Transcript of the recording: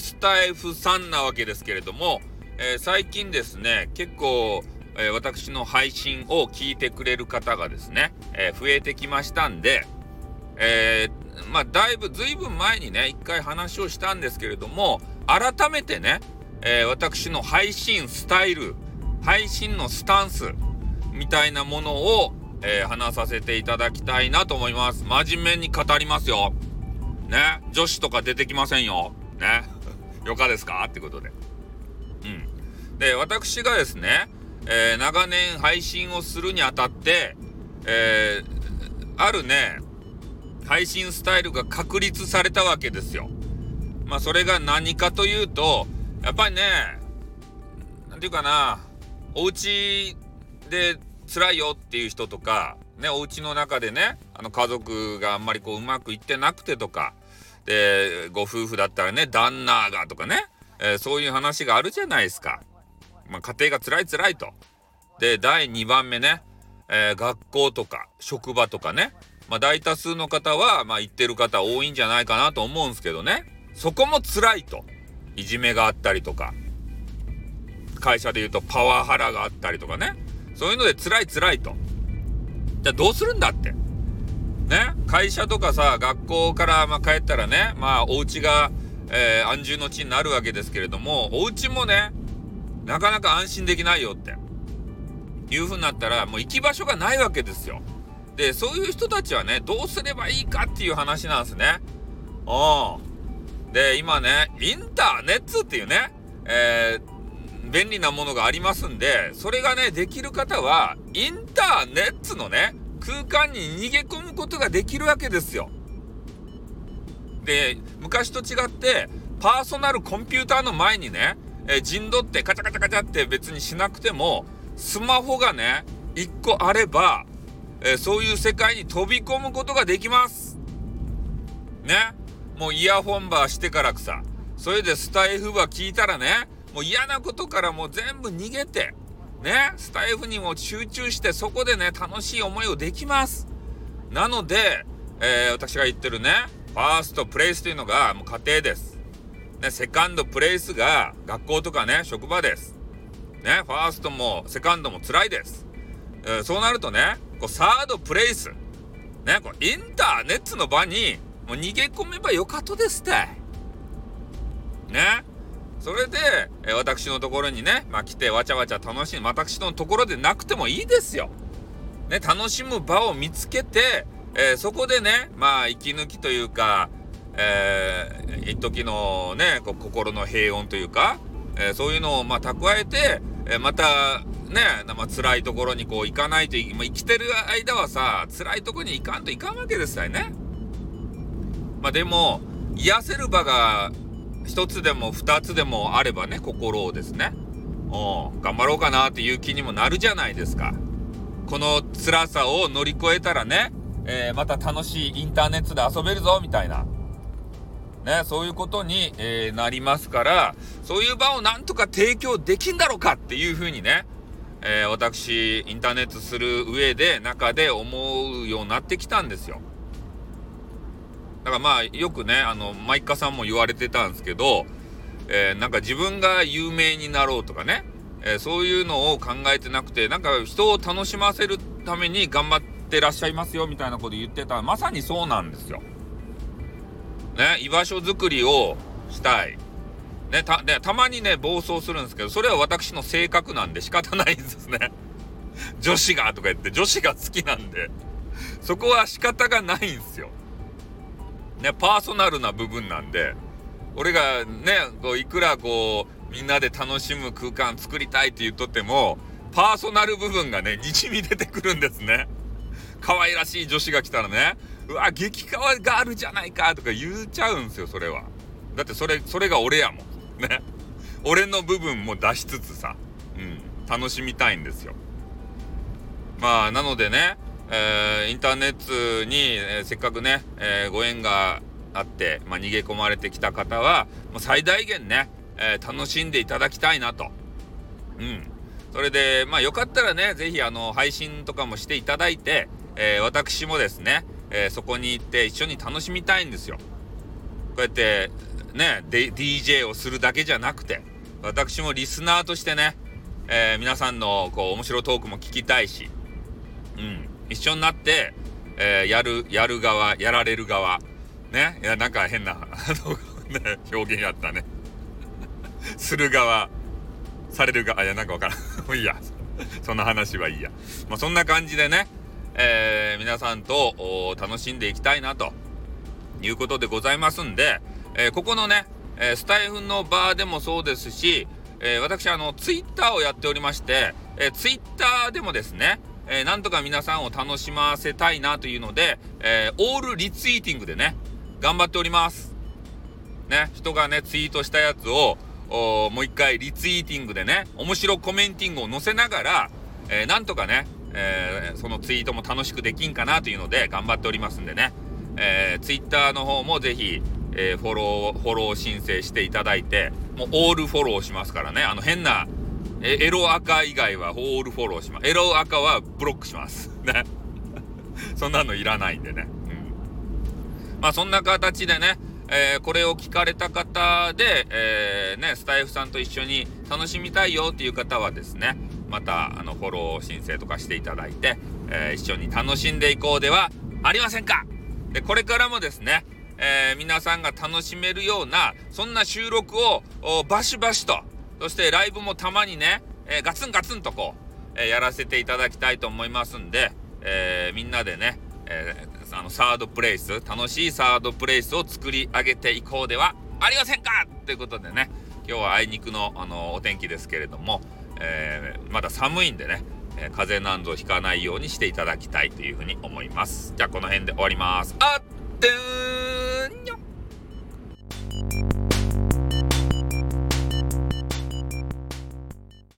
スタイフさんなわけですけれども、えー、最近ですね、結構、えー、私の配信を聞いてくれる方がですね、え増えてきましたんで、えまあ、だいぶ、ずいぶん前にね、一回話をしたんですけれども、改めてね、え私の配信スタイル、配信のスタンス、みたいなものを、え話させていただきたいなと思います。真面目に語りますよ。ね、女子とか出てきませんよ。ね？よかですか？ってことで。うん。で、私がですね、えー、長年配信をするにあたって、えー、あるね、配信スタイルが確立されたわけですよ。まあ、それが何かというと、やっぱりね、なんていうかな、お家で辛いよっていう人とか、ね、お家の中でね、あの家族があんまりこううまくいってなくてとか、で、ご夫婦だったらね、旦那がとかね、えー、そういう話があるじゃないですか。まあ、家庭が辛い辛いと。で、第2番目ね、えー、学校とか職場とかね、まあ、大多数の方は、まあ、行ってる方多いんじゃないかなと思うんですけどね、そこも辛いと。いじめがあったりとか、会社で言うとパワハラがあったりとかね、そういうので辛い辛いと。じゃあどうするんだって。ね、会社とかさ、学校からま帰ったらね、まあお家が、えー、安住の地になるわけですけれども、お家もね、なかなか安心できないよって。いう風になったら、もう行き場所がないわけですよ。で、そういう人たちはね、どうすればいいかっていう話なんですね。うん。で、今ね、インターネットっていうね、えー、便利なものがありますんで、それがね、できる方は、インターネットのね、空間に逃げ込むことができるわけですよ。で、昔と違って、パーソナルコンピューターの前にね、えー、陣取ってカチャカチャカチャって別にしなくても、スマホがね、1個あれば、えー、そういう世界に飛び込むことができます。ね。もうイヤホンバーしてからくさ。それでスタイフバー聞いたらね、もう嫌なことからもう全部逃げて、ね、スタイフにも集中してそこでね、楽しい思いをできます。なので、えー、私が言ってるね、ファーストプレイスというのがもう家庭です。ね、セカンドプレイスが学校とかね、職場です。ね、ファーストもセカンドも辛いです。えー、そうなるとね、こうサードプレイス、ね、こうインターネットの場にもう逃げ込めばよかとですって。ね。それで、え私のところにね、まあ、来てわちゃわちゃ楽しい、私のところでなくてもいいですよ。ね、楽しむ場を見つけて、えー、そこでね、まあ、息抜きというか、えー、一時のね、こ心の平穏というか、えー、そういうのを、まあ、蓄えて、えまた、ね、まあ、辛いところにこう行かないとい、まあ、生きてる間はさ、辛いところに行かんといかんわけですよね。まあ、でも、癒せる場が一つでも二つでもあればね、心をですね、お頑張ろうかなっていう気にもなるじゃないですか。この辛さを乗り越えたらね、えー、また楽しいインターネットで遊べるぞ、みたいな。ね、そういうことに、えー、なりますから、そういう場をなんとか提供できんだろうかっていうふうにね、えー、私、インターネットする上で、中で思うようになってきたんですよ。だからまあ、よくね、あの、マイカさんも言われてたんですけど、えー、なんか自分が有名になろうとかね、えー、そういうのを考えてなくて、なんか人を楽しませるために頑張ってらっしゃいますよみたいなこと言ってた。まさにそうなんですよ。ね、居場所づくりをしたい。ね、た、で、たまにね、暴走するんですけど、それは私の性格なんで仕方ないんですね。女子がとか言って、女子が好きなんで、そこは仕方がないんですよ。ね、パーソナルな部分なんで、俺がね、こういくらこう、みんなで楽しむ空間作りたいって言っとっても、パーソナル部分がね、にじみ出てくるんですね。可愛らしい女子が来たらね、うわ、激カワがあるじゃないかとか言っちゃうんですよ、それは。だってそれ、それが俺やもん。ね。俺の部分も出しつつさ、うん、楽しみたいんですよ。まあ、なのでね、えー、インターネットに、えー、せっかくね、えー、ご縁があって、まあ、逃げ込まれてきた方は、もう最大限ね、え楽しんでいただきたいなと。うん。それで、まあよかったらね、ぜひあの、配信とかもしていただいて、え私もですね、えそこに行って一緒に楽しみたいんですよ。こうやって、ね、DJ をするだけじゃなくて、私もリスナーとしてね、え、皆さんのこう面白トークも聞きたいし、うん、一緒になって、えー、やる、やる側、やられる側、ね、いや、なんか変な、あの、ね、表現やったね。する側、される側、いや、なんかわからん。もういいや。そんな話はいいや。まあ、そんな感じでね、えー、皆さんと楽しんでいきたいなということでございますんで、えー、ここのね、えー、スタイフの場でもそうですし、え私あのツイッターをやっておりまして、えツイッターでもですね、えなんとか皆さんを楽しませたいなというので、えオールリツイーティングでね頑張っております。ね人がねツイートしたやつをもう一回リツイーティングでね面白コメンティングを載せながら、えなんとかねえー、そのツイートも楽しくできんかなというので頑張っておりますんでね、えー、ツイッターの方もぜひ、えー、フォロー、フォロー申請していただいて、もうオールフォローしますからね、あの変な、えエロ赤以外はオールフォローします。エロ赤はブロックします。ね。そんなのいらないんでね。うん。まあそんな形でね、えー、これを聞かれた方で、えー、ね、スタイフさんと一緒に楽しみたいよっていう方はですね、またあのフォロー申請とかしていただいて、えー、一緒に楽しんでいこうではありませんかでこれからもですね、えー、皆さんが楽しめるようなそんな収録をバシバシとそしてライブもたまにね、えー、ガツンガツンとこう、えやらせていただきたいと思いますんで、えみんなでね、えあのサードプレイス楽しいサードプレイスを作り上げていこうではありませんか？ということでね今日はあいにくのあのお天気ですけれども、えー、まだ寒いんでね、え、風邪なんぞひかないようにしていただきたいというふうに思います。じゃあこの辺で終わります。あって